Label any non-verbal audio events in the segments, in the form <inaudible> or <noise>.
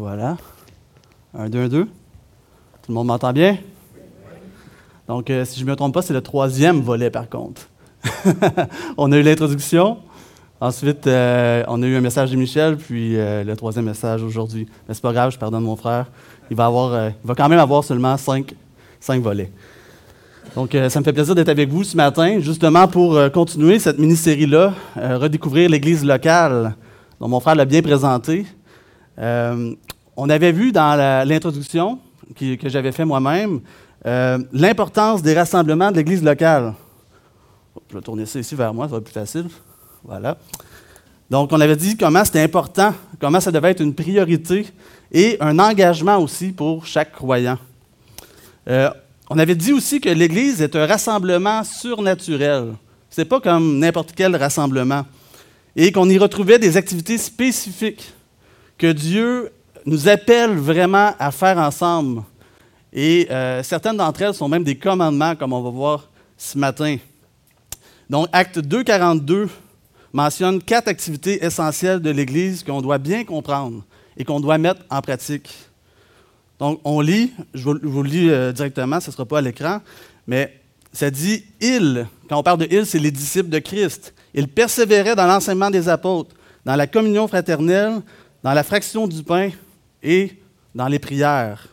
Voilà. Un, deux, un, deux. Tout le monde m'entend bien? Donc, euh, si je ne me trompe pas, c'est le troisième volet, par contre. <laughs> on a eu l'introduction. Ensuite, euh, on a eu un message de Michel, puis euh, le troisième message aujourd'hui. Mais c'est pas grave, je pardonne mon frère. Il va, avoir, va quand même avoir seulement cinq, cinq volets. Donc, ça me fait plaisir d'être avec vous ce matin, justement pour continuer cette mini-série-là, redécouvrir l'Église locale, dont mon frère l'a bien présenté. On avait vu dans l'introduction que j'avais fait moi-même euh, l'importance des rassemblements de l'Église locale. Je vais tourner ça ici vers moi, ça va être plus facile. Voilà. Donc, on avait dit comment c'était important, comment ça devait être une priorité et un engagement aussi pour chaque croyant. Euh, on avait dit aussi que l'Église est un rassemblement surnaturel. Ce n'est pas comme n'importe quel rassemblement. Et qu'on y retrouvait des activités spécifiques que Dieu nous appelle vraiment à faire ensemble et euh, certaines d'entre elles sont même des commandements, comme on va voir ce matin. Donc, Acte 2.42 mentionne quatre activités essentielles de l'Église qu'on doit bien comprendre et qu'on doit mettre en pratique. Donc, on lit, je vous, le lis euh, directement, ce ne sera pas à l'écran, mais ça dit il. Quand on parle de il, c'est les disciples de Christ. Ils persévéraient dans l'enseignement des apôtres, dans la communion fraternelle, dans la fraction du pain et dans les prières.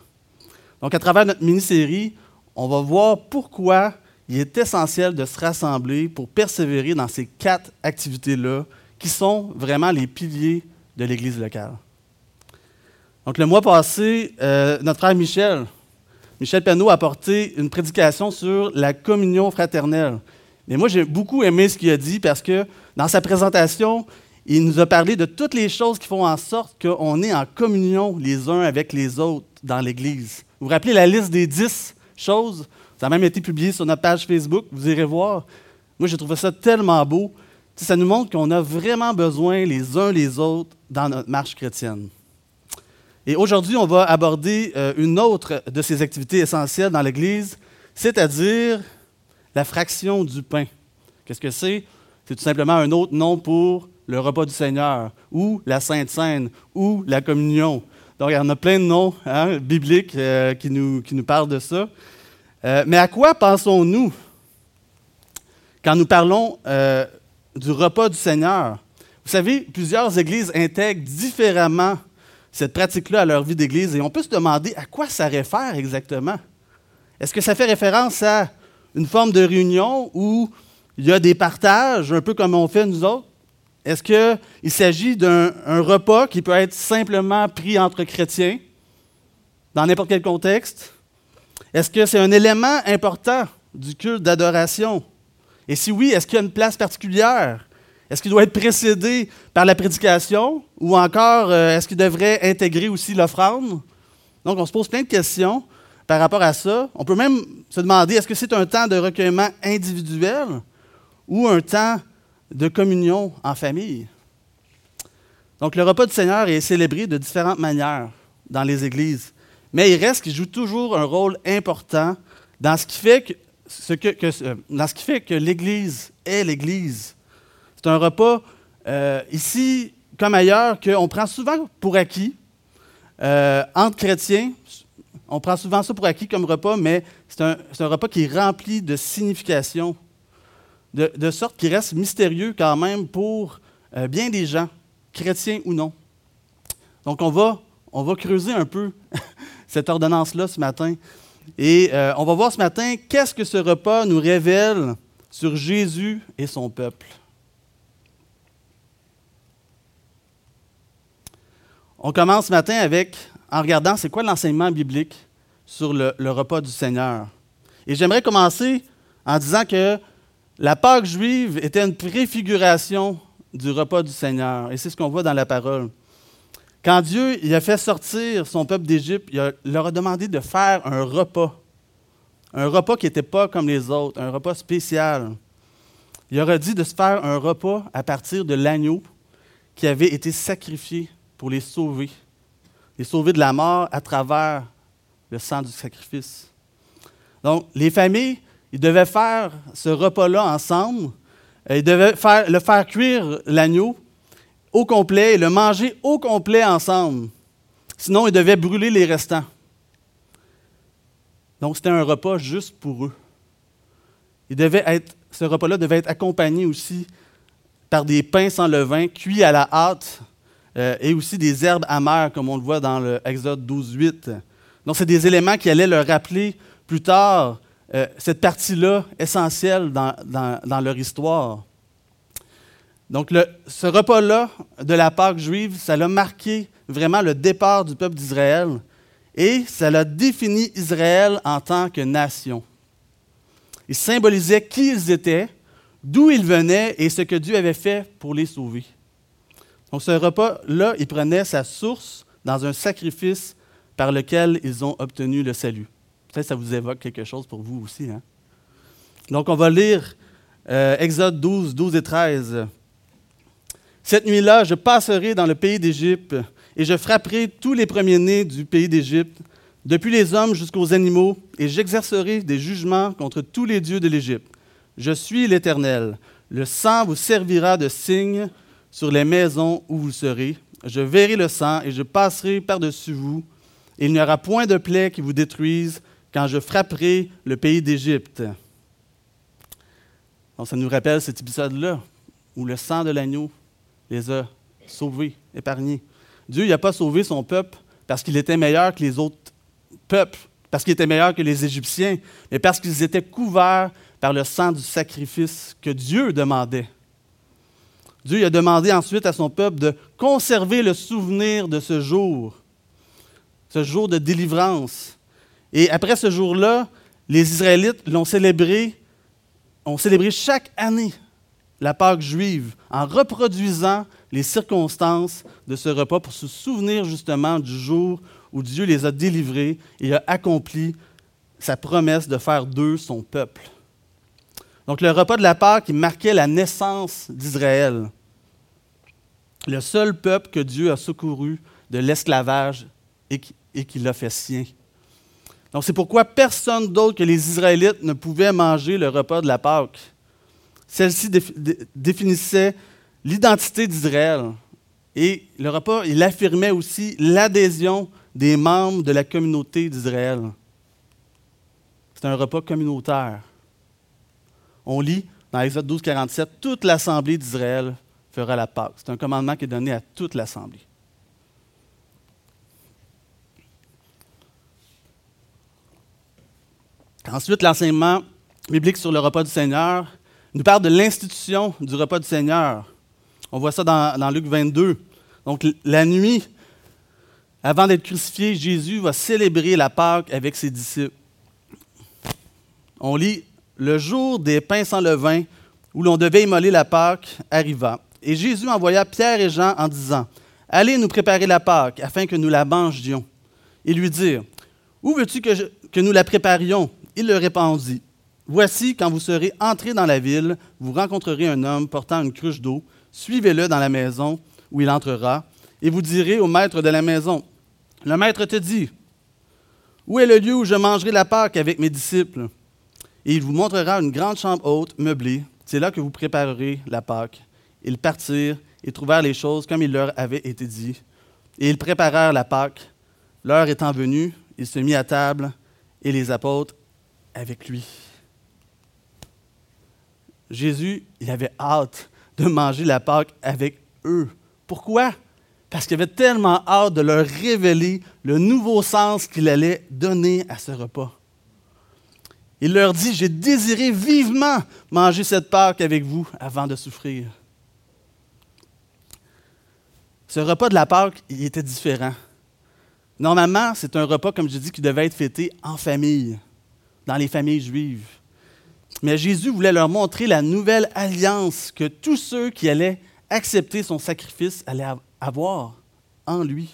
Donc, à travers notre mini-série, on va voir pourquoi il est essentiel de se rassembler pour persévérer dans ces quatre activités-là qui sont vraiment les piliers de l'Église locale. Donc, le mois passé, euh, notre frère Michel, Michel Penneau, a apporté une prédication sur la communion fraternelle. Mais moi, j'ai beaucoup aimé ce qu'il a dit parce que dans sa présentation, il nous a parlé de toutes les choses qui font en sorte qu'on est en communion les uns avec les autres dans l'Église. Vous vous rappelez la liste des dix choses? Ça a même été publié sur notre page Facebook. Vous irez voir. Moi, j'ai trouvé ça tellement beau. ça nous montre qu'on a vraiment besoin les uns les autres dans notre marche chrétienne. Et aujourd'hui, on va aborder euh, une autre de ces activités essentielles dans l'Église, c'est-à-dire la fraction du pain. Qu'est-ce que c'est? C'est tout simplement un autre nom pour le repas du Seigneur, ou la Sainte Seine, ou la communion. Donc, il y en a plein de noms hein, bibliques euh, qui, nous, parlent de ça. Euh, mais à quoi pensons-nous quand nous parlons euh, du repas du Seigneur? Vous savez, plusieurs églises intègrent différemment cette pratique-là à leur vie d'église et on peut se demander à quoi ça réfère exactement. Est-ce que ça fait référence à une forme de réunion où il y a des partages, un peu comme on fait nous autres? Est-ce qu'il s'agit d'un repas qui peut être simplement pris entre chrétiens, dans n'importe quel contexte? Est-ce que c'est un élément important du culte d'adoration? Et si oui, est-ce qu'il y a une place particulière? Est-ce qu'il doit être précédé par la prédication ou encore euh, est-ce qu'il devrait intégrer aussi l'offrande? Donc, on se pose plein de questions par rapport à ça. On peut même se demander est-ce que c'est un temps de recueillement individuel ou un temps de communion en famille. Donc, le repas du Seigneur est célébré de différentes manières dans les églises, mais il reste qu'il joue toujours un rôle important dans ce qui fait que, l'Église est l'Église. C'est un repas, euh, ici comme ailleurs, qu'on prend souvent pour acquis. Euh, entre chrétiens, on prend souvent ça pour acquis comme repas, mais c'est un, un repas qui est rempli de signification de, sorte qu'il reste mystérieux quand même pour euh, bien des gens, chrétiens ou non. Donc on va, on va creuser un peu <laughs> cette ordonnance-là ce matin. Et euh, on va voir ce matin qu'est-ce que ce repas nous révèle sur Jésus et son peuple. On commence ce matin avec, en regardant c'est quoi l'enseignement biblique sur le, le repas du Seigneur? Et j'aimerais commencer en disant que la Pâque juive était une préfiguration du repas du Seigneur. Et c'est ce qu'on voit dans la parole. Quand Dieu a fait sortir son peuple d'Égypte, il, leur a demandé de faire un repas. Un repas qui n'était pas comme les autres, un repas spécial. Il leur a dit de se faire un repas à partir de l'agneau qui avait été sacrifié pour les sauver. Les sauver de la mort à travers le sang du sacrifice. Donc, les familles ils devaient faire ce repas-là ensemble. Ils devaient le faire cuire l'agneau au complet et le manger au complet ensemble. Sinon, ils devaient brûler les restants. Donc, c'était un repas juste pour eux. Ce repas-là devait être accompagné aussi par des pains sans levain, cuits à la hâte, euh, et aussi des herbes amères, comme on le voit dans l'Exode 12, 8. Donc, c'est des éléments qui allaient leur rappeler plus tard euh, cette partie-là essentielle dans, leur histoire. Donc, ce repas-là de la Pâque juive, ça a marqué vraiment le départ du peuple d'Israël et ça a défini Israël en tant que nation. Il symbolisait qui ils étaient, d'où ils venaient et ce que Dieu avait fait pour les sauver. Donc ce repas-là, il prenait sa source dans un sacrifice par lequel ils ont obtenu le salut. Ça vous évoque quelque chose pour vous aussi. Hein? Donc on va lire euh, Exode 12, 12 et 13. Cette nuit-là, je passerai dans le pays d'Égypte et je frapperai tous les premiers-nés du pays d'Égypte, depuis les hommes jusqu'aux animaux, et j'exercerai des jugements contre tous les dieux de l'Égypte. Je suis l'Éternel. Le sang vous servira de signe sur les maisons où vous serez. Je verrai le sang et je passerai par-dessus vous. Il n'y aura point de plaie qui vous détruise quand je frapperai le pays d'Égypte. ça nous rappelle cet épisode-là où le sang de l'agneau les a sauvés, épargnés. Dieu n'a pas sauvé son peuple parce qu'il était meilleur que les autres peuples, parce qu'il était meilleur que les Égyptiens, mais parce qu'ils étaient couverts par le sang du sacrifice que Dieu demandait. Dieu a demandé ensuite à son peuple de conserver le souvenir de ce jour, ce jour de délivrance. Et après ce jour-là, les Israélites l'ont célébré, ont célébré chaque année la Pâque juive en reproduisant les circonstances de ce repas pour se souvenir justement du jour où Dieu les a délivrés et a accompli sa promesse de faire d'eux son peuple. Donc le repas de la Pâque marquait la naissance d'Israël, le seul peuple que Dieu a secouru de l'esclavage et qui, l'a fait sien. Donc c'est pourquoi personne d'autre que les Israélites ne pouvait manger le repas de la Pâque. Celle-ci définissait l'identité d'Israël. Et le repas, il affirmait aussi l'adhésion des membres de la communauté d'Israël. C'est un repas communautaire. On lit dans Exode 12, 47, toute l'assemblée d'Israël fera la Pâque. C'est un commandement qui est donné à toute l'assemblée. Ensuite, l'enseignement biblique sur le repas du Seigneur nous parle de l'institution du repas du Seigneur. On voit ça dans, Luc 22. Donc, la nuit, avant d'être crucifié, Jésus va célébrer la Pâque avec ses disciples. On lit Le jour des pains sans levain, où l'on devait immoler la Pâque, arriva. Et Jésus envoya Pierre et Jean en disant Allez nous préparer la Pâque, afin que nous la mangions. Et lui dire Où veux-tu que nous la préparions? Il leur répondit Voici, quand vous serez entrés dans la ville, vous rencontrerez un homme portant une cruche d'eau suivez-le dans la maison où il entrera, et vous direz au maître de la maison, le maître te dit, où est le lieu où je mangerai la Pâque avec mes disciples? Et il vous montrera une grande chambre haute, meublée. C'est là que vous préparerez la Pâque. Ils partirent et trouvèrent les choses comme il leur avait été dit. Et ils préparèrent la Pâque. L'heure étant venue, il se mit à table et les apôtres avec lui. Jésus, il avait hâte de manger la Pâque avec eux. Pourquoi? Parce qu'il avait tellement hâte de leur révéler le nouveau sens qu'il allait donner à ce repas. Il leur dit, j'ai désiré vivement manger cette Pâque avec vous avant de souffrir. Ce repas de la Pâque, il était différent. Normalement, c'est un repas, comme je dis, qui devait être fêté en famille, dans les familles juives. Mais Jésus voulait leur montrer la nouvelle alliance que tous ceux qui allaient accepter son sacrifice allaient avoir en lui.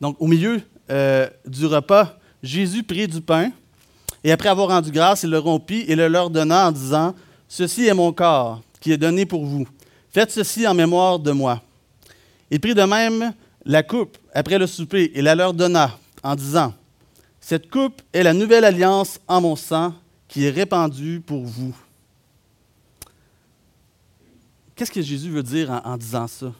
Donc, au milieu euh, du repas, Jésus prit du pain et après avoir rendu grâce, il le rompit et le leur donna en disant Ceci est mon corps qui est donné pour vous. Faites ceci en mémoire de moi. Il prit de même la coupe après le souper et la leur donna en disant Cette coupe est la nouvelle alliance en mon sang qui est répandu pour vous. Qu'est-ce que Jésus veut dire en, disant ça?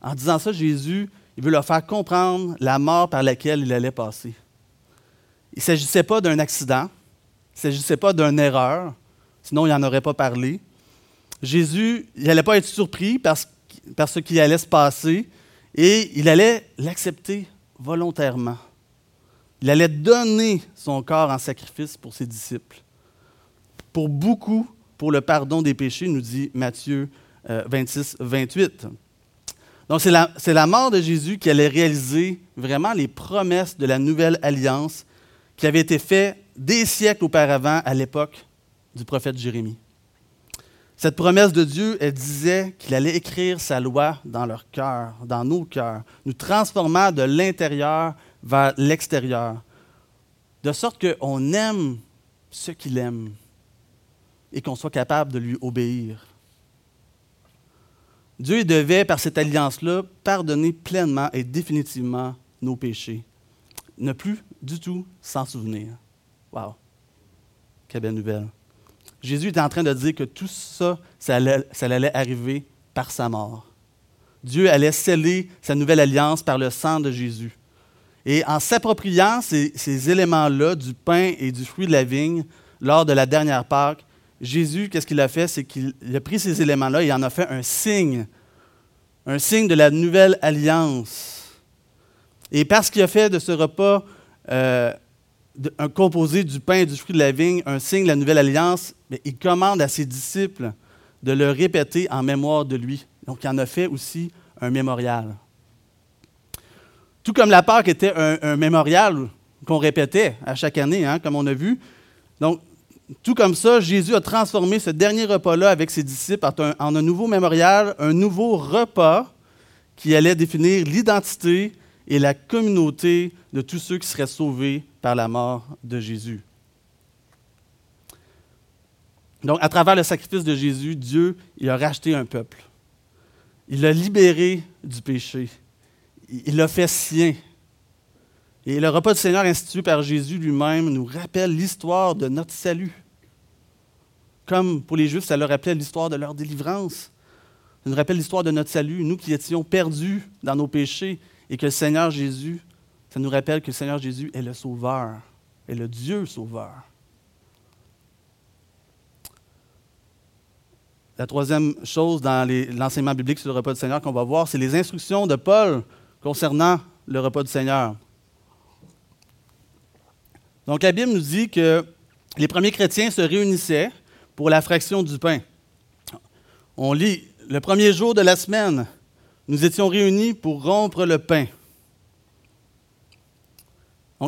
En disant ça, Jésus, il veut leur faire comprendre la mort par laquelle il allait passer. Il ne s'agissait pas d'un accident, il ne s'agissait pas d'une erreur, sinon il n'en aurait pas parlé. Jésus, il n'allait pas être surpris par ce qui allait se passer et il allait l'accepter volontairement. Il allait donner son corps en sacrifice pour ses disciples. Pour beaucoup, pour le pardon des péchés, nous dit Matthieu 26, euh, 28. Donc c'est la, mort de Jésus qui allait réaliser vraiment les promesses de la nouvelle alliance qui avait été faite des siècles auparavant à l'époque du prophète Jérémie. Cette promesse de Dieu, elle disait qu'il allait écrire sa loi dans leur cœur, dans nos cœurs, nous transformant de l'intérieur vers l'extérieur, de sorte qu'on aime ce qu'il aime et qu'on soit capable de lui obéir. Dieu devait, par cette alliance-là, pardonner pleinement et définitivement nos péchés. Ne plus du tout s'en souvenir. Wow! Quelle belle nouvelle. Jésus était en train de dire que tout ça, ça allait, arriver par sa mort. Dieu allait sceller sa nouvelle alliance par le sang de Jésus. Et en s'appropriant ces, éléments-là, du pain et du fruit de la vigne, lors de la dernière Pâque, Jésus, qu'est-ce qu'il a fait? C'est qu'il a pris ces éléments-là et en a fait un signe, un signe de la nouvelle alliance. Et parce qu'il a fait de ce repas euh, un composé du pain et du fruit de la vigne, un signe de la nouvelle alliance, il commande à ses disciples de le répéter en mémoire de lui. Donc, il en a fait aussi un mémorial. Tout comme la Pâque était un, mémorial qu'on répétait à chaque année, hein, comme on a vu. Donc, tout comme ça, Jésus a transformé ce dernier repas-là avec ses disciples en un nouveau mémorial, un nouveau repas qui allait définir l'identité et la communauté de tous ceux qui seraient sauvés par la mort de Jésus. Donc, à travers le sacrifice de Jésus, Dieu, il a racheté un peuple. Il l'a libéré du péché. Il l'a fait sien. Et le repas du Seigneur institué par Jésus lui-même nous rappelle l'histoire de notre salut. Comme pour les Juifs, ça leur rappelait l'histoire de leur délivrance. Ça nous rappelle l'histoire de notre salut, nous qui étions perdus dans nos péchés, et que le Seigneur Jésus ça nous rappelle que le Seigneur Jésus est le Sauveur, est le Dieu Sauveur. La troisième chose dans l'enseignement biblique sur le repas du Seigneur qu'on va voir, c'est les instructions de Paul concernant le repas du Seigneur. Donc la Bible nous dit que les premiers chrétiens se réunissaient pour la fraction du pain. On lit, le premier jour de la semaine, nous étions réunis pour rompre le pain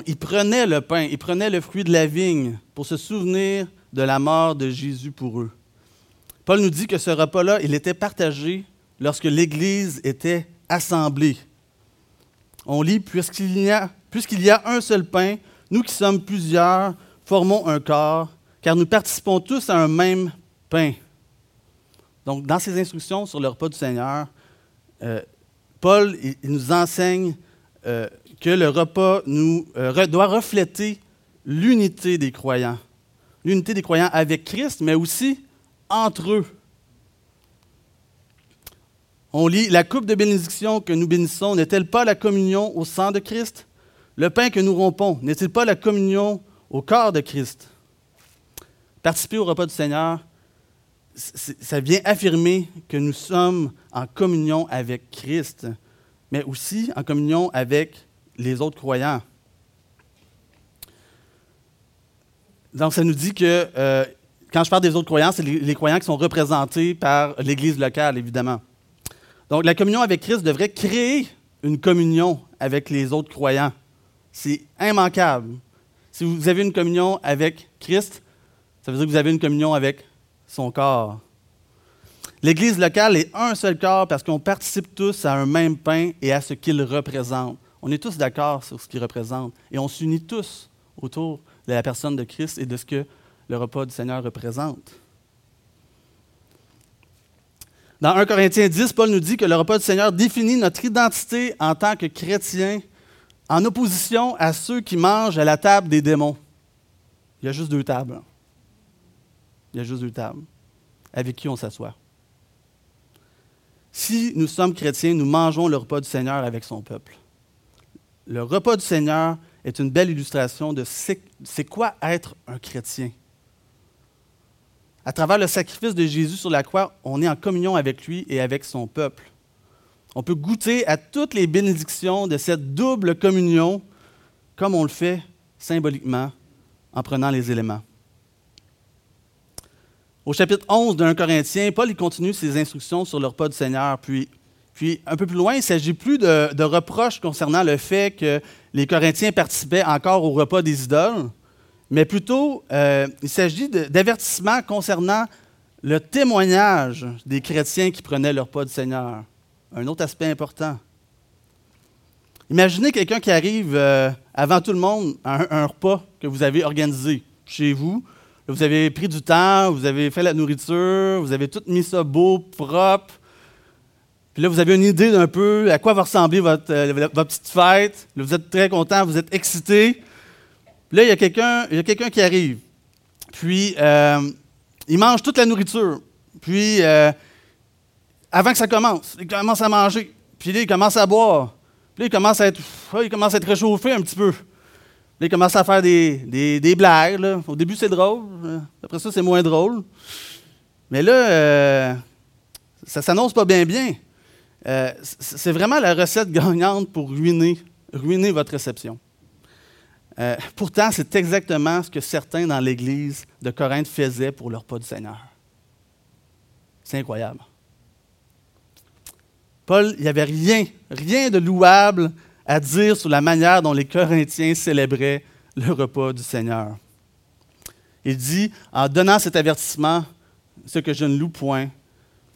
ils prenaient le pain, ils prenaient le fruit de la vigne pour se souvenir de la mort de Jésus pour eux. Paul nous dit que ce repas-là, il était partagé lorsque l'Église était assemblée. On lit, puisqu'il y, a, y a un seul pain, nous qui sommes plusieurs, formons un corps, car nous participons tous à un même pain. Donc, dans ses instructions sur le repas du Seigneur, euh, Paul nous enseigne euh, que le repas euh, doit refléter l'unité des croyants. L'unité des croyants avec Christ, mais aussi entre eux. On lit La coupe de bénédiction que nous bénissons n'est-elle pas la communion au sang de Christ? Le pain que nous rompons n'est-il pas la communion au corps de Christ? Participer au repas du Seigneur, ça vient affirmer que nous sommes en communion avec Christ, mais aussi en communion avec les autres croyants. Donc, ça nous dit que euh, quand je parle des autres croyants, c'est les, croyants qui sont représentés par l'Église locale, évidemment. Donc, la communion avec Christ devrait créer une communion avec les autres croyants. C'est immanquable. Si vous avez une communion avec Christ, ça veut dire que vous avez une communion avec son corps. L'Église locale est un seul corps parce qu'on participe tous à un même pain et à ce qu'il représente. On est tous d'accord sur ce qu'il représente et on s'unit tous autour de la personne de Christ et de ce que le repas du Seigneur représente. Dans 1 Corinthiens 10, Paul nous dit que le repas du Seigneur définit notre identité en tant que chrétiens en opposition à ceux qui mangent à la table des démons. Il y a juste deux tables. Il y a juste deux tables avec qui on s'assoit? si nous sommes chrétiens, nous mangeons le repas du Seigneur avec son peuple. Le repas du Seigneur est une belle illustration de c'est quoi être un chrétien. À travers le sacrifice de Jésus sur la croix, on est en communion avec lui et avec son peuple. On peut goûter à toutes les bénédictions de cette double communion comme on le fait symboliquement en prenant les éléments. Au chapitre 11 d'un Corinthien, Paul il continue ses instructions sur le repas du Seigneur. Puis, puis un peu plus loin, il ne s'agit plus de, reproches concernant le fait que les Corinthiens participaient encore au repas des idoles, mais plutôt euh, il s'agit d'avertissements concernant le témoignage des chrétiens qui prenaient le repas du Seigneur. Un autre aspect important. Imaginez quelqu'un qui arrive euh, avant tout le monde à un, repas que vous avez organisé chez vous vous avez pris du temps, vous avez fait la nourriture, vous avez tout mis ça beau, propre. Puis là, vous avez une idée d'un peu à quoi va ressembler votre, euh, petite fête. Là, vous êtes très content, vous êtes excité. Puis là, il y a quelqu'un qui arrive. Puis, euh, il mange toute la nourriture. Puis, euh, avant que ça commence, il commence à manger. Puis là, il commence à boire. Puis là, il commence à être, il commence à être réchauffé un petit peu il commence à faire des, des, blagues. Au début, c'est drôle. Après ça, c'est moins drôle. Mais là, euh, ça s'annonce pas bien bien. Euh, c'est vraiment la recette gagnante pour ruiner, ruiner votre réception. Euh, pourtant, c'est exactement ce que certains dans l'Église de Corinthe faisaient pour leur pas du Seigneur. C'est incroyable. Paul, il n'y avait rien, rien de louable à dire sur la manière dont les Corinthiens célébraient le repas du Seigneur. Il dit, en donnant cet avertissement, ce que je ne loue point,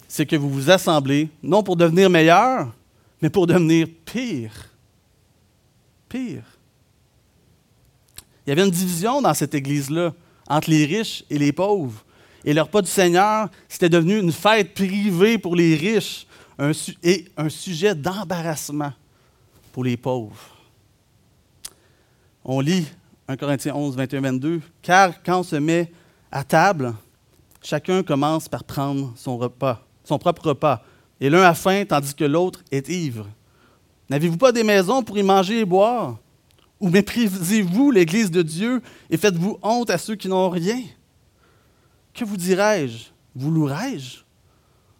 c'est que vous vous assemblez, non pour devenir meilleur, mais pour devenir pire. Pire. Il y avait une division dans cette église-là entre les riches et les pauvres. Et le repas du Seigneur, c'était devenu une fête privée pour les riches et un sujet d'embarrassement pour les pauvres. On lit 1 Corinthiens 11, 21, 22. Car quand on se met à table, chacun commence par prendre son repas, son propre repas, et l'un a faim tandis que l'autre est ivre. N'avez-vous pas des maisons pour y manger et boire? Ou méprisez-vous l'Église de Dieu et faites-vous honte à ceux qui n'ont rien? Que vous dirais-je? Vous louerai-je?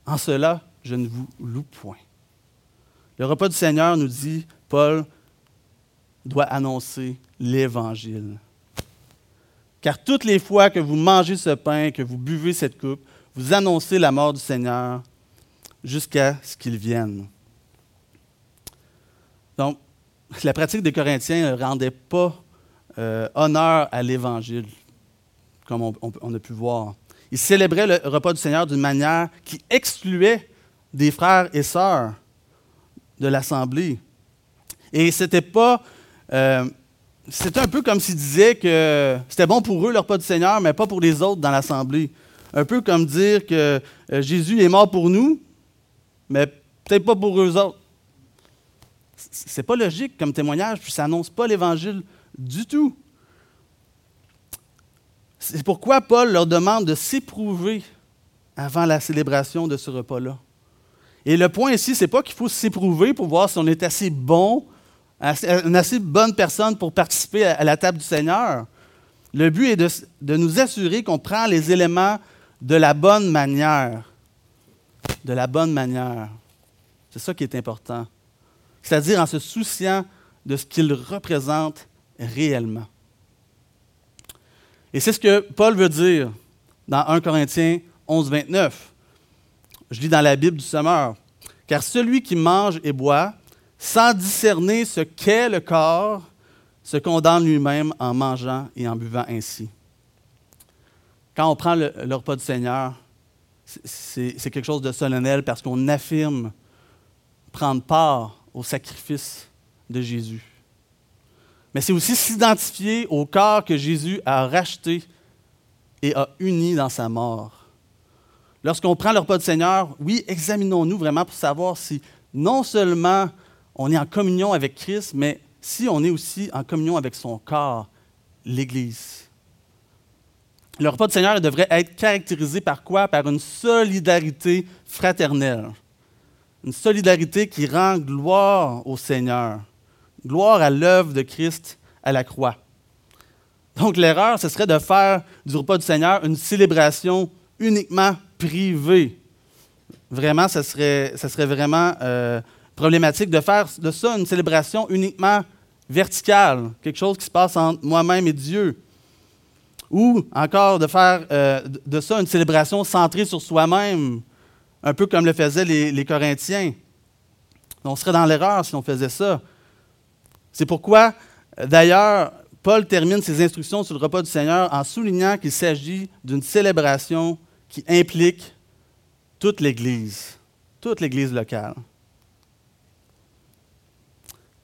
En cela, je ne vous loue point. Le repas du Seigneur nous dit Paul doit annoncer l'Évangile. Car toutes les fois que vous mangez ce pain, que vous buvez cette coupe, vous annoncez la mort du Seigneur jusqu'à ce qu'il vienne. Donc, la pratique des Corinthiens ne rendait pas euh, honneur à l'Évangile, comme on, a pu voir. Ils célébraient le repas du Seigneur d'une manière qui excluait des frères et sœurs de l'Assemblée. Et c'était pas. Euh, c'était un peu comme s'ils disaient que c'était bon pour eux, leur pas du Seigneur, mais pas pour les autres dans l'Assemblée. Un peu comme dire que euh, Jésus est mort pour nous, mais peut-être pas pour eux autres. C'est pas logique comme témoignage, puis ça n'annonce pas l'Évangile du tout. C'est pourquoi Paul leur demande de s'éprouver avant la célébration de ce repas-là. Et le point ici, c'est pas qu'il faut s'éprouver pour voir si on est assez bon une assez bonne personne pour participer à, la table du Seigneur. Le but est de, nous assurer qu'on prend les éléments de la bonne manière. De la bonne manière. C'est ça qui est important. C'est-à-dire en se souciant de ce qu'ils représentent réellement. Et c'est ce que Paul veut dire dans 1 Corinthiens 11, 29. Je lis dans la Bible du Sommeur. Car celui qui mange et boit sans discerner ce qu'est le corps, se condamne lui-même en mangeant et en buvant ainsi. Quand on prend le, repas du Seigneur, c'est quelque chose de solennel parce qu'on affirme prendre part au sacrifice de Jésus. Mais c'est aussi s'identifier au corps que Jésus a racheté et a uni dans sa mort. Lorsqu'on prend le repas du Seigneur, oui, examinons-nous vraiment pour savoir si non seulement on est en communion avec Christ, mais si on est aussi en communion avec son corps, l'Église. Le repas du Seigneur devrait être caractérisé par quoi? Par une solidarité fraternelle. Une solidarité qui rend gloire au Seigneur, gloire à l'œuvre de Christ à la croix. Donc l'erreur, ce serait de faire du repas du Seigneur une célébration uniquement privée. Vraiment, ce serait, serait vraiment euh, problématique de faire de ça une célébration uniquement verticale, quelque chose qui se passe entre moi-même et Dieu. Ou encore de faire euh, de ça une célébration centrée sur soi-même, un peu comme le faisaient les, Corinthiens. On serait dans l'erreur si on faisait ça. C'est pourquoi, d'ailleurs, Paul termine ses instructions sur le repas du Seigneur en soulignant qu'il s'agit d'une célébration qui implique toute l'Église, toute l'Église locale.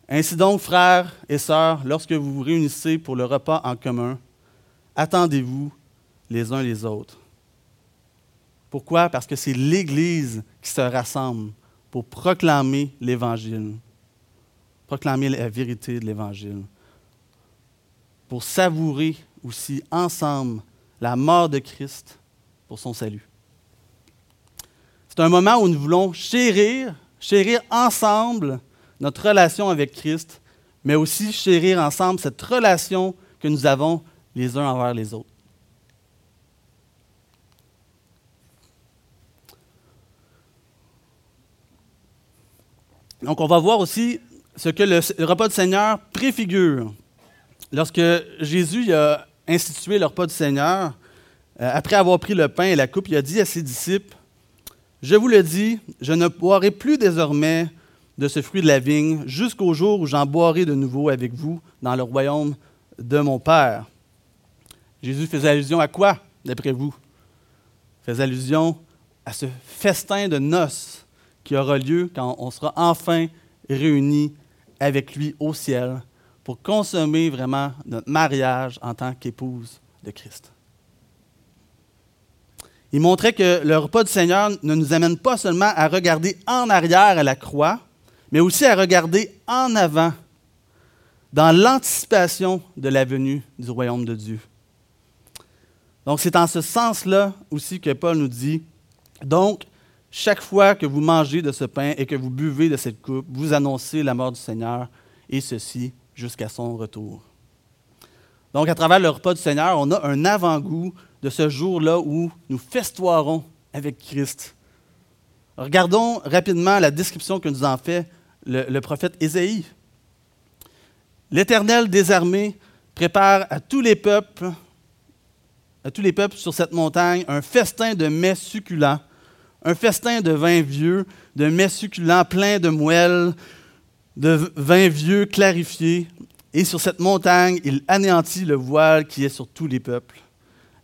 Ainsi donc, frères et sœurs, lorsque vous vous réunissez pour le repas en commun, attendez-vous les uns les autres. Pourquoi? Parce que c'est l'Église qui se rassemble pour proclamer l'Évangile, proclamer la vérité de l'Évangile pour savourer aussi ensemble la mort de Christ pour son salut. C'est un moment où nous voulons chérir, chérir ensemble notre relation avec Christ, mais aussi chérir ensemble cette relation que nous avons les uns envers les autres. Donc, on va voir aussi ce que le, repas du Seigneur préfigure lorsque Jésus a institué le repas du Seigneur, euh, après avoir pris le pain et la coupe, il a dit à ses disciples, Je vous le dis, je ne boirai plus désormais de ce fruit de la vigne jusqu'au jour où j'en boirai de nouveau avec vous dans le royaume de mon Père. Jésus faisait allusion à quoi, d'après vous? Il faisait allusion à ce festin de noces qui aura lieu quand on sera enfin réunis avec lui au ciel pour consommer vraiment notre mariage en tant qu'épouse de Christ. Il montrait que le repas du Seigneur ne nous amène pas seulement à regarder en arrière à la croix, mais aussi à regarder en avant, dans l'anticipation de la venue du royaume de Dieu. Donc c'est en ce sens-là aussi que Paul nous dit, donc, chaque fois que vous mangez de ce pain et que vous buvez de cette coupe, vous annoncez la mort du Seigneur, et ceci jusqu'à son retour. Donc, à travers le repas du Seigneur, on a un avant-goût de ce jour-là où nous festoirons avec Christ. Regardons rapidement la description que nous en fait le, prophète Ésaïe. L'Éternel des armées prépare à tous les peuples, à tous les peuples sur cette montagne, un festin de mets succulents, un festin de vin vieux, de mets succulents pleins de moelle, de vin vieux clarifié, et sur cette montagne, il anéantit le voile qui est sur tous les peuples,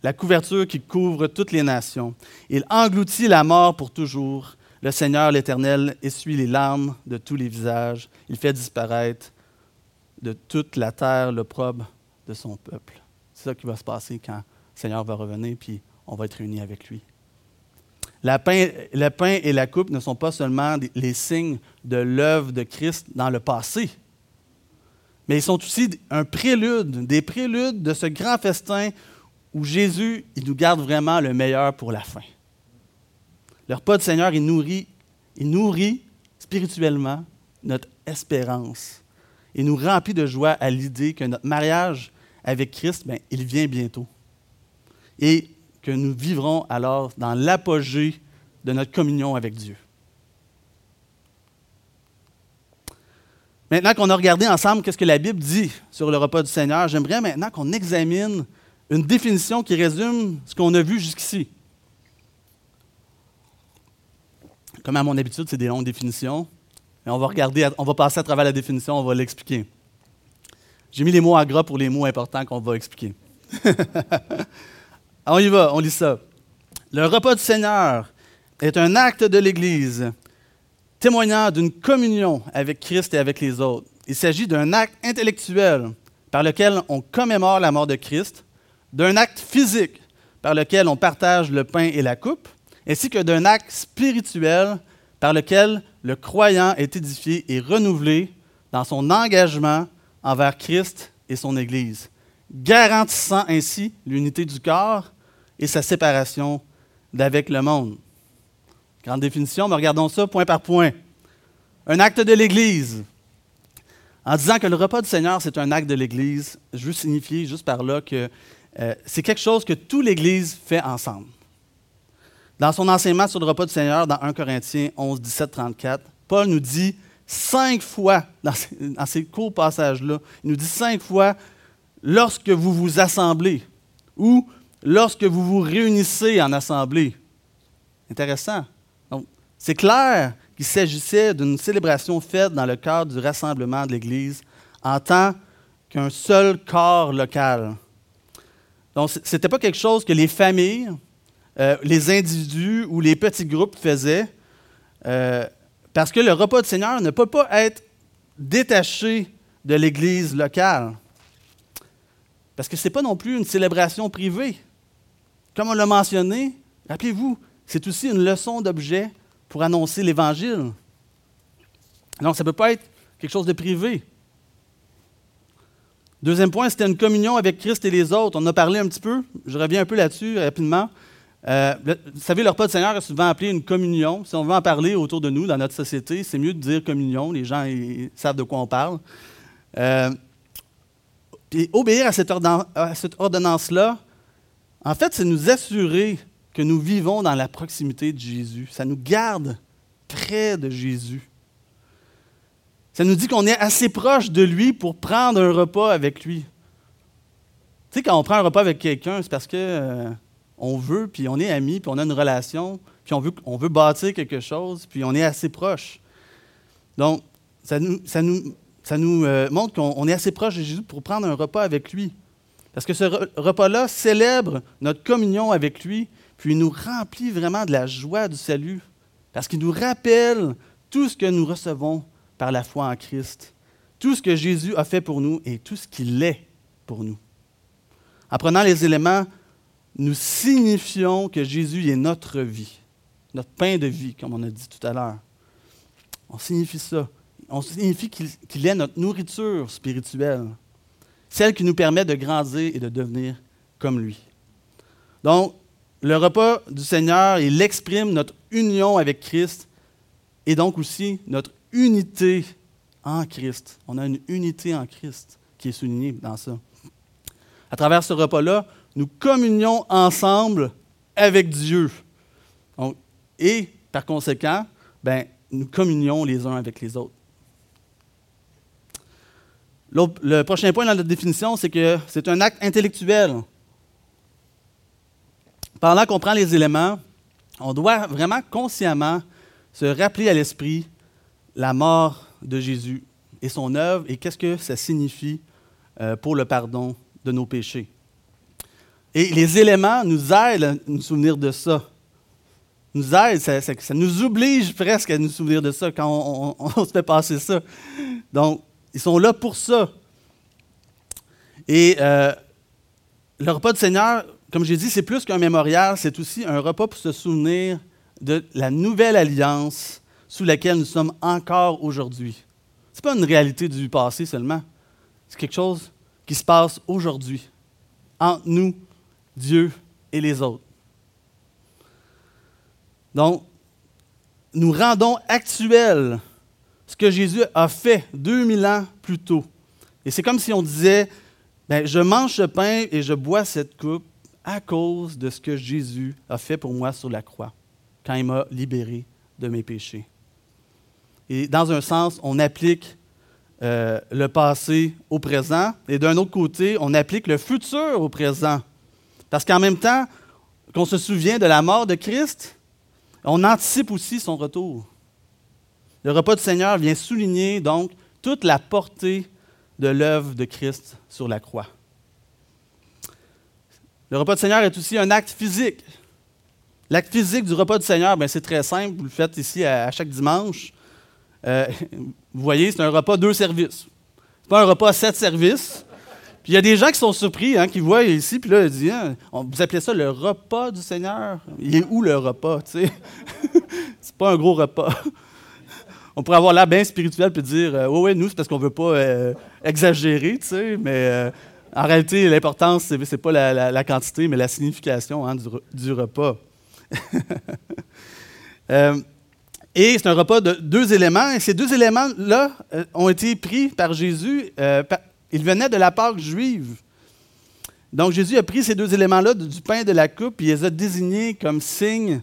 la couverture qui couvre toutes les nations. Il engloutit la mort pour toujours. Le Seigneur l'Éternel essuie les larmes de tous les visages. Il fait disparaître de toute la terre l'opprobre de son peuple. C'est ça qui va se passer quand le Seigneur va revenir, puis on va être réunis avec lui le pain et la coupe ne sont pas seulement les signes de l'œuvre de Christ dans le passé, mais ils sont aussi un prélude, des préludes de ce grand festin où Jésus il nous garde vraiment le meilleur pour la fin. Le repas du Seigneur, il nourrit, il nourrit spirituellement notre espérance. Il nous remplit de joie à l'idée que notre mariage avec Christ, bien, il vient bientôt. Et que nous vivrons alors dans l'apogée de notre communion avec Dieu. Maintenant qu'on a regardé ensemble qu'est-ce que la Bible dit sur le repas du Seigneur, j'aimerais maintenant qu'on examine une définition qui résume ce qu'on a vu jusqu'ici. Comme à mon habitude, c'est des longues définitions. Mais on va regarder, on va passer à travers la définition, on va l'expliquer. J'ai mis les mots en gras pour les mots importants qu'on va expliquer. <laughs> On y va, on lit ça. Le repas du Seigneur est un acte de l'Église témoignant d'une communion avec Christ et avec les autres. Il s'agit d'un acte intellectuel par lequel on commémore la mort de Christ, d'un acte physique par lequel on partage le pain et la coupe, ainsi que d'un acte spirituel par lequel le croyant est édifié et renouvelé dans son engagement envers Christ et son Église garantissant ainsi l'unité du corps et sa séparation d'avec le monde. Grande définition, mais regardons ça point par point. Un acte de l'Église. En disant que le repas du Seigneur, c'est un acte de l'Église, je veux signifier juste par là que euh, c'est quelque chose que toute l'Église fait ensemble. Dans son enseignement sur le repas du Seigneur, dans 1 Corinthiens 11, 17, 34, Paul nous dit cinq fois, dans ces, courts passages-là, il nous dit cinq fois, lorsque vous vous assemblez ou lorsque vous vous réunissez en assemblée. Intéressant. Donc, c'est clair qu'il s'agissait d'une célébration faite dans le cadre du rassemblement de l'Église en tant qu'un seul corps local. Donc, ce n'était pas quelque chose que les familles, euh, les individus ou les petits groupes faisaient, euh, parce que le repas du Seigneur ne peut pas être détaché de l'Église locale. Parce que ce n'est pas non plus une célébration privée. Comme on l'a mentionné, rappelez-vous, c'est aussi une leçon d'objet pour annoncer l'Évangile. Donc, ça ne peut pas être quelque chose de privé. Deuxième point, c'était une communion avec Christ et les autres. On en a parlé un petit peu. Je reviens un peu là-dessus rapidement. Euh, vous savez, le repas du Seigneur est souvent appelé une communion. Si on veut en parler autour de nous, dans notre société, c'est mieux de dire communion. Les gens savent de quoi on parle. Euh, et obéir à cette, ordonnance-là, en fait, c'est nous assurer que nous vivons dans la proximité de Jésus. Ça nous garde près de Jésus. Ça nous dit qu'on est assez proche de lui pour prendre un repas avec lui. Tu sais, quand on prend un repas avec quelqu'un, c'est parce que euh, on veut, puis on est amis, puis on a une relation, puis on veut, bâtir quelque chose, puis on est assez proche. Donc, ça nous, ça nous euh, montre qu'on est assez proche de Jésus pour prendre un repas avec lui. Parce que ce repas-là célèbre notre communion avec lui, puis il nous remplit vraiment de la joie du salut, parce qu'il nous rappelle tout ce que nous recevons par la foi en Christ, tout ce que Jésus a fait pour nous et tout ce qu'il est pour nous. En prenant les éléments, nous signifions que Jésus est notre vie, notre pain de vie, comme on a dit tout à l'heure. On signifie ça. On signifie qu'il est notre nourriture spirituelle, celle qui nous permet de grandir et de devenir comme lui. Donc, le repas du Seigneur, il exprime notre union avec Christ et donc aussi notre unité en Christ. On a une unité en Christ qui est soulignée dans ça. À travers ce repas-là, nous communions ensemble avec Dieu. et par conséquent, ben, nous communions les uns avec les autres. Le prochain point dans la définition, c'est que c'est un acte intellectuel. Pendant qu'on prend les éléments, on doit vraiment consciemment se rappeler à l'esprit la mort de Jésus et son œuvre et qu'est-ce que ça signifie euh, pour le pardon de nos péchés. Et les éléments nous aident à nous souvenir de ça. Nous aident, ça, nous oblige presque à nous souvenir de ça quand on, <laughs> se fait passer ça. Donc, ils sont là pour ça. Et euh, le repas du Seigneur, comme j'ai dit, c'est plus qu'un mémorial, c'est aussi un repas pour se souvenir de la nouvelle alliance sous laquelle nous sommes encore aujourd'hui. Ce n'est pas une réalité du passé seulement. C'est quelque chose qui se passe aujourd'hui, entre nous, Dieu et les autres. Donc, nous rendons actuel ce que Jésus a fait 2000 ans plus tôt. Et c'est comme si on disait, ben, je mange ce pain et je bois cette coupe à cause de ce que Jésus a fait pour moi sur la croix, quand il m'a libéré de mes péchés. Et dans un sens, on applique euh, le passé au présent, et d'un autre côté, on applique le futur au présent. Parce qu'en même temps qu'on se souvient de la mort de Christ, on anticipe aussi son retour. Le repas du Seigneur vient souligner donc toute la portée de l'œuvre de Christ sur la croix. Le repas du Seigneur est aussi un acte physique. L'acte physique du repas du Seigneur, c'est très simple. Vous le faites ici à, chaque dimanche. Euh, vous voyez, c'est un repas deux services. Ce pas un repas sept services. Puis il y a des gens qui sont surpris, hein, qui voient ici, puis là, ils disent hein, Vous appelez ça le repas du Seigneur? Il est où le repas tu sais? <laughs> C'est pas un gros repas. On pourrait avoir l'air bien spirituel puis dire euh, Oui, nous, c'est parce qu'on ne veut pas euh, exagérer, tu sais, mais en réalité, l'importance, ce n'est pas la, quantité, mais la signification hein, du, repas. <laughs> Euh, et c'est un repas de deux éléments. Et ces deux éléments-là euh, ont été pris par Jésus. Euh, ils venaient de la Pâque juive. Donc Jésus a pris ces deux éléments-là, du pain de la coupe, et il les a désignés comme signe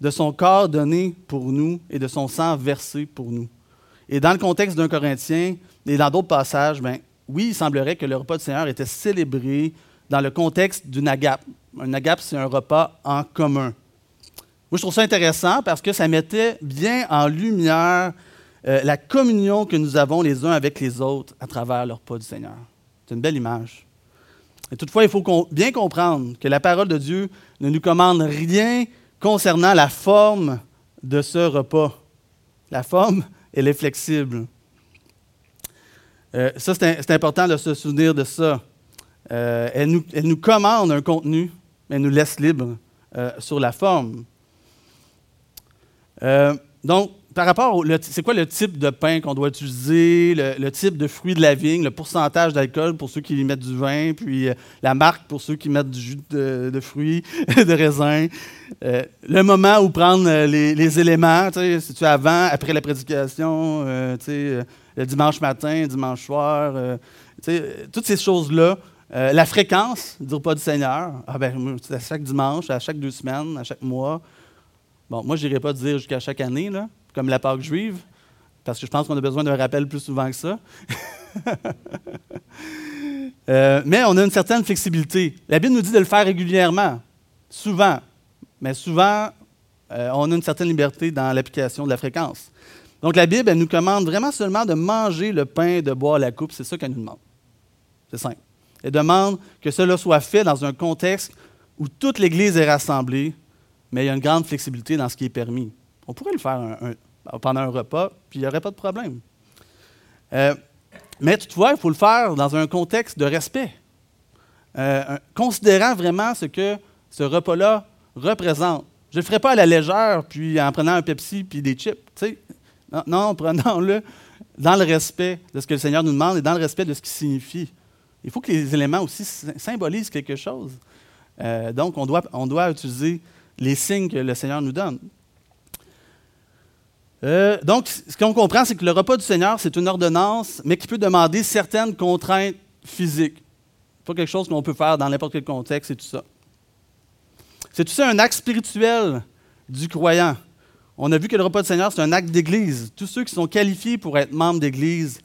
de son corps donné pour nous et de son sang versé pour nous. Et dans le contexte d'un Corinthien et dans d'autres passages, ben, oui, il semblerait que le repas du Seigneur était célébré dans le contexte d'une agape. Un agape, c'est un repas en commun. Moi, je trouve ça intéressant parce que ça mettait bien en lumière euh, la communion que nous avons les uns avec les autres à travers le repas du Seigneur. C'est une belle image. Et toutefois, il faut bien comprendre que la parole de Dieu ne nous commande rien concernant la forme de ce repas. La forme, <laughs> elle est flexible. Euh, ça, c'est important de se souvenir de ça. Euh, elle, nous, commande un contenu, mais elle nous laisse libre sur la forme. Euh, donc, par rapport au. C'est quoi le type de pain qu'on doit utiliser, le, type de fruit de la vigne, le pourcentage d'alcool pour ceux qui y mettent du vin, puis euh, la marque pour ceux qui mettent du jus de, fruits, <laughs> de raisin. Euh, le moment où prendre les, éléments, si tu avant, après la prédication, le dimanche matin, dimanche soir, toutes ces choses-là. la fréquence du repas du Seigneur, ah ben, à chaque dimanche, à chaque deux semaines, à chaque mois. Bon, moi, je n'irai pas dire jusqu'à chaque année, là, comme la Pâque juive, parce que je pense qu'on a besoin d'un rappel plus souvent que ça. <laughs> Euh, mais on a une certaine flexibilité. La Bible nous dit de le faire régulièrement, souvent, mais souvent, euh, on a une certaine liberté dans l'application de la fréquence. Donc la Bible, elle nous commande vraiment seulement de manger le pain de boire la coupe. C'est ça qu'elle nous demande. C'est simple. Elle demande que cela soit fait dans un contexte où toute l'Église est rassemblée mais il y a une grande flexibilité dans ce qui est permis. On pourrait le faire pendant un repas, puis il n'y aurait pas de problème. Euh, mais toutefois, il faut le faire dans un contexte de respect, euh, considérant vraiment ce que ce repas-là représente. Je ne le ferai pas à la légère, puis en prenant un Pepsi puis des chips. Non, non <laughs> prenons-le dans le respect de ce que le Seigneur nous demande et dans le respect de ce qui signifie. Il faut que les éléments aussi symbolisent quelque chose. Euh, donc, on doit, on doit utiliser les signes que le Seigneur nous donne. Euh, donc, ce qu'on comprend, c'est que le repas du Seigneur, c'est une ordonnance, mais qui peut demander certaines contraintes physiques. Pas quelque chose qu'on peut faire dans n'importe quel contexte et tout ça. C'est aussi un acte spirituel du croyant. On a vu que le repas du Seigneur, c'est un acte d'Église. Tous ceux qui sont qualifiés pour être membres d'Église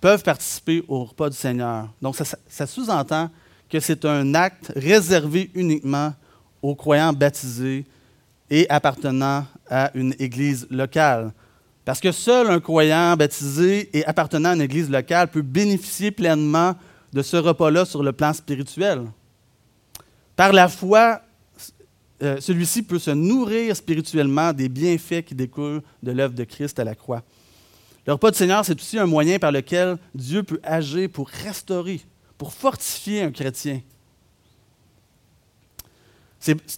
peuvent participer au repas du Seigneur. Donc, ça, ça sous-entend que c'est un acte réservé uniquement aux croyants baptisés et appartenant à une église locale. Parce que seul un croyant baptisé et appartenant à une église locale peut bénéficier pleinement de ce repas-là sur le plan spirituel. Par la foi, euh, celui-ci peut se nourrir spirituellement des bienfaits qui découlent de l'œuvre de Christ à la croix. Le repas du Seigneur, c'est aussi un moyen par lequel Dieu peut agir pour restaurer, pour fortifier un chrétien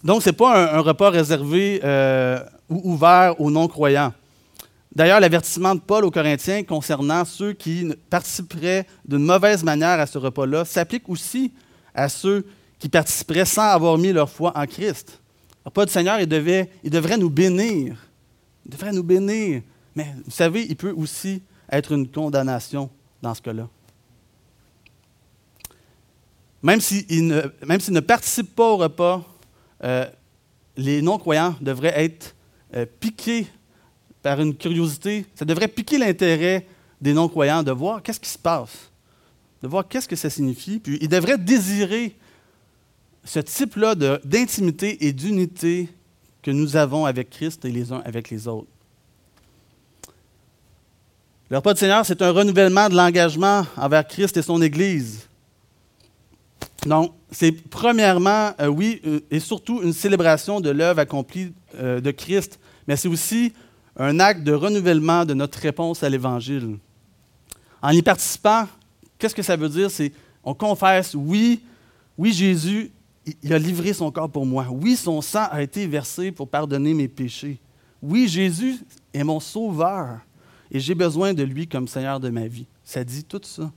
donc, ce n'est pas un, repas réservé euh, ou ouvert aux non-croyants. D'ailleurs, l'avertissement de Paul aux Corinthiens concernant ceux qui participeraient d'une mauvaise manière à ce repas-là s'applique aussi à ceux qui participeraient sans avoir mis leur foi en Christ. Le repas du Seigneur, il, devait, il devrait nous bénir. Il devrait nous bénir. Mais vous savez, il peut aussi être une condamnation dans ce cas-là. Même s'ils ne, même ne participent pas au repas, euh, les non-croyants devraient être euh, piqués par une curiosité. Ça devrait piquer l'intérêt des non-croyants de voir qu'est-ce qui se passe, de voir qu'est-ce que ça signifie. Puis ils devraient désirer ce type-là d'intimité et d'unité que nous avons avec Christ et les uns avec les autres. Le repas du Seigneur, c'est un renouvellement de l'engagement envers Christ et son Église. Donc, c'est premièrement, euh, oui, euh, et surtout une célébration de l'œuvre accomplie euh, de Christ, mais c'est aussi un acte de renouvellement de notre réponse à l'Évangile. En y participant, qu'est-ce que ça veut dire? C'est on confesse, oui, oui, Jésus, il a livré son corps pour moi. Oui, son sang a été versé pour pardonner mes péchés. Oui, Jésus est mon sauveur et j'ai besoin de lui comme Seigneur de ma vie. Ça dit tout ça.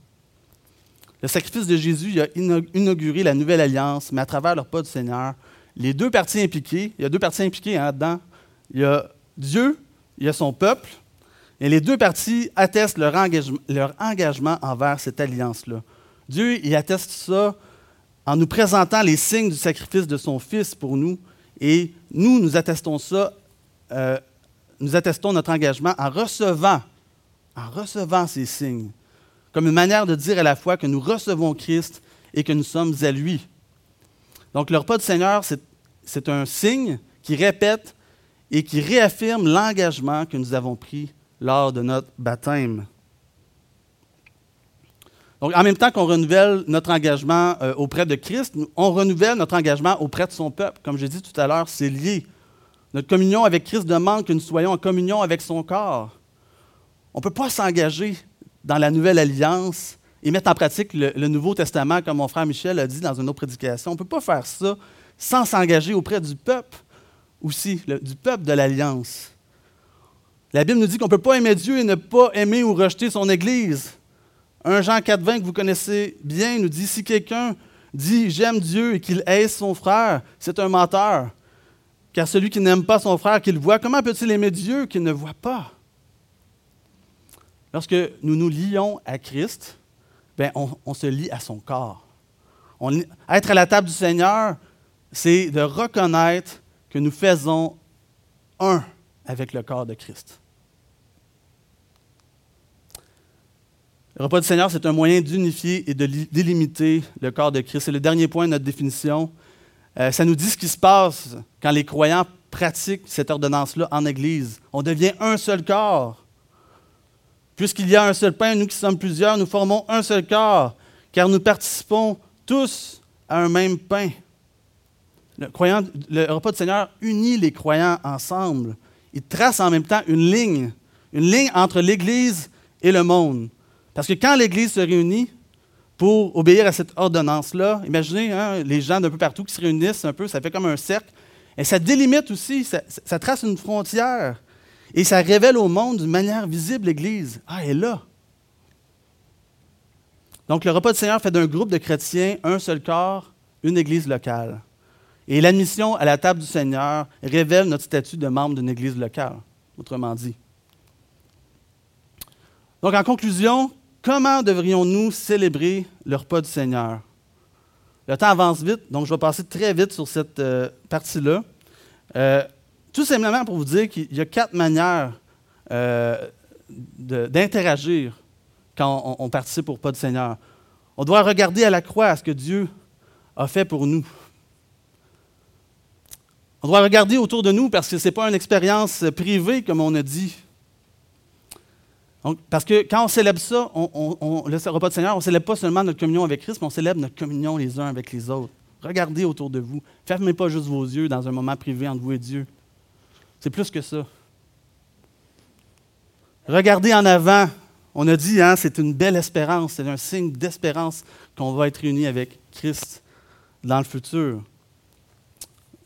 Le sacrifice de Jésus a inauguré la nouvelle alliance, mais à travers le pas du Seigneur, les deux parties impliquées, il y a deux parties impliquées hein, dedans. Il y a Dieu, il y a son peuple, et les deux parties attestent leur engagement, envers cette alliance-là. Dieu, il atteste ça en nous présentant les signes du sacrifice de son Fils pour nous, et nous, nous attestons ça, euh, nous attestons notre engagement en recevant, en recevant ces signes, comme une manière de dire à la fois que nous recevons Christ et que nous sommes à lui. Donc, le repas du Seigneur, c'est un signe qui répète et qui réaffirme l'engagement que nous avons pris lors de notre baptême. Donc, en même temps qu'on renouvelle notre engagement euh, auprès de Christ, on renouvelle notre engagement auprès de son peuple. Comme j'ai dit tout à l'heure, c'est lié. Notre communion avec Christ demande que nous soyons en communion avec son corps. On ne peut pas s'engager dans la nouvelle alliance et mettre en pratique le, Nouveau Testament, comme mon frère Michel a dit dans une autre prédication. On ne peut pas faire ça sans s'engager auprès du peuple aussi, du peuple de l'alliance. La Bible nous dit qu'on ne peut pas aimer Dieu et ne pas aimer ou rejeter son Église. 1 Jean 4,20 que vous connaissez bien nous dit si quelqu'un dit j'aime Dieu et qu'il hait son frère, c'est un menteur. Car celui qui n'aime pas son frère qu'il voit, comment peut-il aimer Dieu qu'il ne voit pas? Lorsque nous nous lions à Christ, ben on, se lie à son corps. Être à la table du Seigneur, c'est de reconnaître que nous faisons un avec le corps de Christ. Le repas du Seigneur, c'est un moyen d'unifier et de délimiter le corps de Christ. C'est le dernier point de notre définition. Euh, ça nous dit ce qui se passe quand les croyants pratiquent cette ordonnance-là en Église. On devient un seul corps. Puisqu'il y a un seul pain, nous qui sommes plusieurs, nous formons un seul corps, car nous participons tous à un même pain. Le, croyant, le repas du Seigneur unit les croyants ensemble. Il trace en même temps une ligne, une ligne entre l'Église et le monde. Parce que quand l'Église se réunit pour obéir à cette ordonnance-là, imaginez hein, les gens d'un peu partout qui se réunissent un peu, ça fait comme un cercle, et ça délimite aussi, ça, ça trace une frontière, et ça révèle au monde d'une manière visible l'Église. Ah, elle est là. Donc le repas du Seigneur fait d'un groupe de chrétiens un seul corps, une Église locale. Et l'admission à la table du Seigneur révèle notre statut de membre d'une Église locale, autrement dit. Donc en conclusion, Comment devrions-nous célébrer le repas du Seigneur? Le temps avance vite, donc je vais passer très vite sur cette euh, partie-là. Euh, tout simplement pour vous dire qu'il y a quatre manières euh, d'interagir quand on, participe au repas du Seigneur. On doit regarder à la croix à ce que Dieu a fait pour nous. On doit regarder autour de nous parce que ce n'est pas une expérience privée, comme on a dit. Parce que quand on célèbre ça, on, le repas du Seigneur, on ne célèbre pas seulement notre communion avec Christ, mais on célèbre notre communion les uns avec les autres. Regardez autour de vous. Fermez pas juste vos yeux dans un moment privé entre vous et Dieu. C'est plus que ça. Regardez en avant. On a dit, hein, c'est une belle espérance, c'est un signe d'espérance qu'on va être réunis avec Christ dans le futur.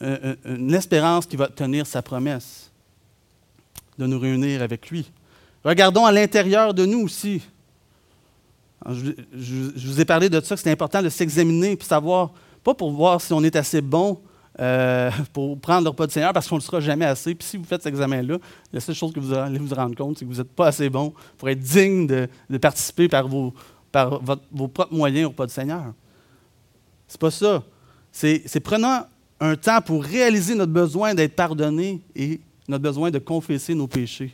Une espérance qui va tenir sa promesse de nous réunir avec lui. Regardons à l'intérieur de nous aussi. Je, vous ai parlé de ça, c'est important de s'examiner et savoir, pas pour voir si on est assez bon euh, <laughs> pour prendre le repas du Seigneur, parce qu'on ne le sera jamais assez. Puis si vous faites cet examen-là, la seule chose que vous allez vous rendre compte, c'est que vous n'êtes pas assez bon pour être digne de, participer par, vos propres moyens au repas du Seigneur. C'est pas ça. C'est prenant un temps pour réaliser notre besoin d'être pardonné et notre besoin de confesser nos péchés.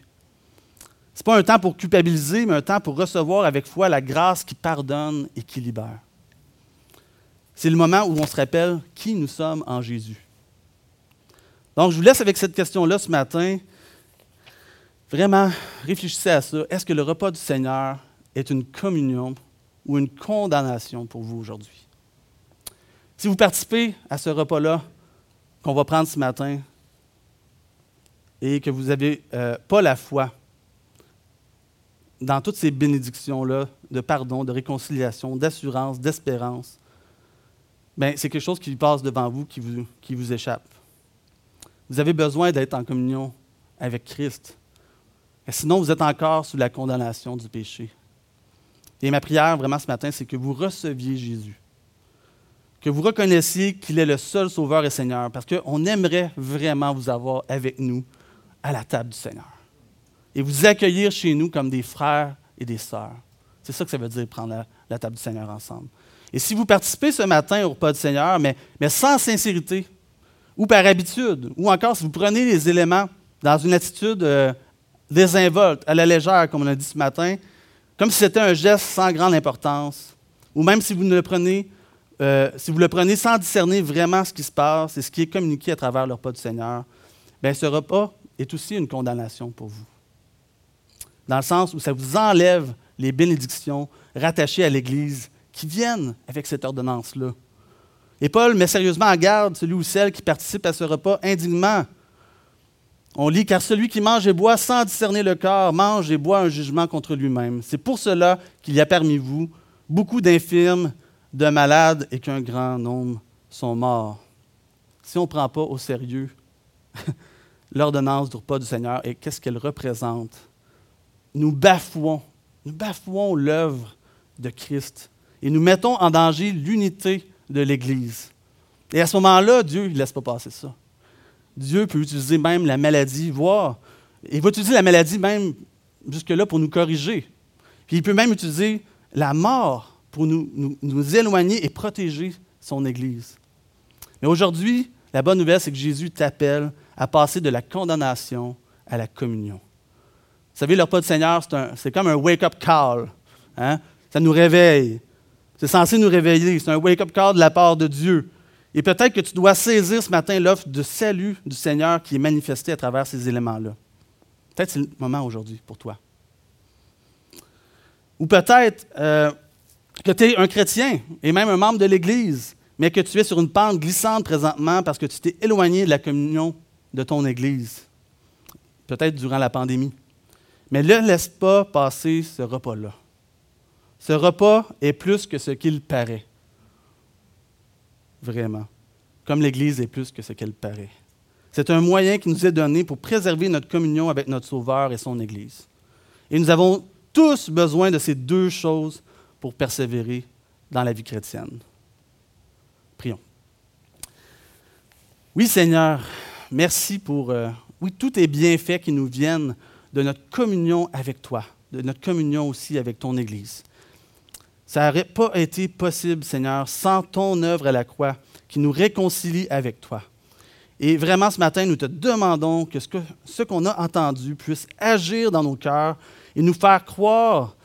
Ce n'est pas un temps pour culpabiliser, mais un temps pour recevoir avec foi la grâce qui pardonne et qui libère. C'est le moment où on se rappelle qui nous sommes en Jésus. Donc, je vous laisse avec cette question-là ce matin. Vraiment, réfléchissez à ça. Est-ce que le repas du Seigneur est une communion ou une condamnation pour vous aujourd'hui? Si vous participez à ce repas-là qu'on va prendre ce matin et que vous n'avez euh, pas la foi, dans toutes ces bénédictions-là de pardon, de réconciliation, d'assurance, d'espérance, ben, c'est quelque chose qui passe devant vous qui, vous, qui vous échappe. Vous avez besoin d'être en communion avec Christ. Sinon, vous êtes encore sous la condamnation du péché. Et ma prière, vraiment, ce matin, c'est que vous receviez Jésus. Que vous reconnaissiez qu'il est le seul Sauveur et Seigneur. Parce qu'on aimerait vraiment vous avoir avec nous à la table du Seigneur et vous accueillir chez nous comme des frères et des sœurs. C'est ça que ça veut dire prendre la, table du Seigneur ensemble. Et si vous participez ce matin au repas du Seigneur, mais, sans sincérité, ou par habitude, ou encore si vous prenez les éléments dans une attitude euh, désinvolte, à la légère, comme on a dit ce matin, comme si c'était un geste sans grande importance, ou même si vous, le prenez, euh, si vous le prenez sans discerner vraiment ce qui se passe et ce qui est communiqué à travers le repas du Seigneur, bien, ce repas est aussi une condamnation pour vous. Dans le sens où ça vous enlève les bénédictions rattachées à l'Église qui viennent avec cette ordonnance-là. Et Paul met sérieusement en garde celui ou celle qui participe à ce repas indignement on lit car celui qui mange et boit sans discerner le corps mange et boit un jugement contre lui-même. C'est pour cela qu'il y a parmi vous beaucoup d'infirmes, de malades et qu'un grand nombre sont morts. Si on ne prend pas au sérieux <laughs> l'ordonnance du repas du Seigneur et qu'est-ce qu'elle représente, nous bafouons, nous bafouons l'œuvre de Christ et nous mettons en danger l'unité de l'Église. Et à ce moment-là, Dieu ne laisse pas passer ça. Dieu peut utiliser même la maladie, voire, il va utiliser la maladie même jusque-là pour nous corriger. Puis il peut même utiliser la mort pour nous, éloigner et protéger son Église. Mais aujourd'hui, la bonne nouvelle, c'est que Jésus t'appelle à passer de la condamnation à la communion. Vous savez, le repas du Seigneur, c'est comme un wake-up call. Hein? Ça nous réveille. C'est censé nous réveiller. C'est un wake-up call de la part de Dieu. Et peut-être que tu dois saisir ce matin l'offre de salut du Seigneur qui est manifestée à travers ces éléments-là. Peut-être c'est le moment aujourd'hui pour toi. Ou peut-être euh, que tu es un chrétien et même un membre de l'Église, mais que tu es sur une pente glissante présentement parce que tu t'es éloigné de la communion de ton Église. Peut-être durant la pandémie. Mais ne laisse pas passer ce repas-là. Ce repas est plus que ce qu'il paraît vraiment, comme l'Église est plus que ce qu'elle paraît. C'est un moyen qui nous est donné pour préserver notre communion avec notre Sauveur et son Église. Et nous avons tous besoin de ces deux choses pour persévérer dans la vie chrétienne. Prions. Oui, Seigneur, merci pour euh, oui, tous tes bienfaits qui nous viennent de notre communion avec toi, de notre communion aussi avec ton Église. Ça n'aurait pas été possible, Seigneur, sans ton œuvre à la croix qui nous réconcilie avec toi. Et vraiment, ce matin, nous te demandons que ce qu'on a entendu puisse agir dans nos cœurs et nous faire croire,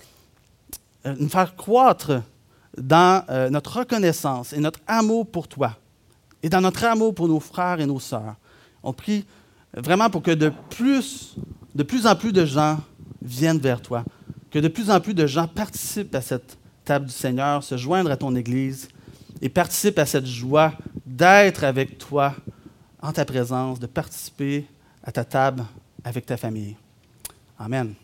euh, nous faire croître dans euh, notre reconnaissance et notre amour pour toi et dans notre amour pour nos frères et nos sœurs. On prie vraiment pour que de plus, de plus en plus de gens viennent vers toi, que de plus en plus de gens participent à cette table du Seigneur, se joindre à ton Église et participe à cette joie d'être avec toi en ta présence, de participer à ta table avec ta famille. Amen.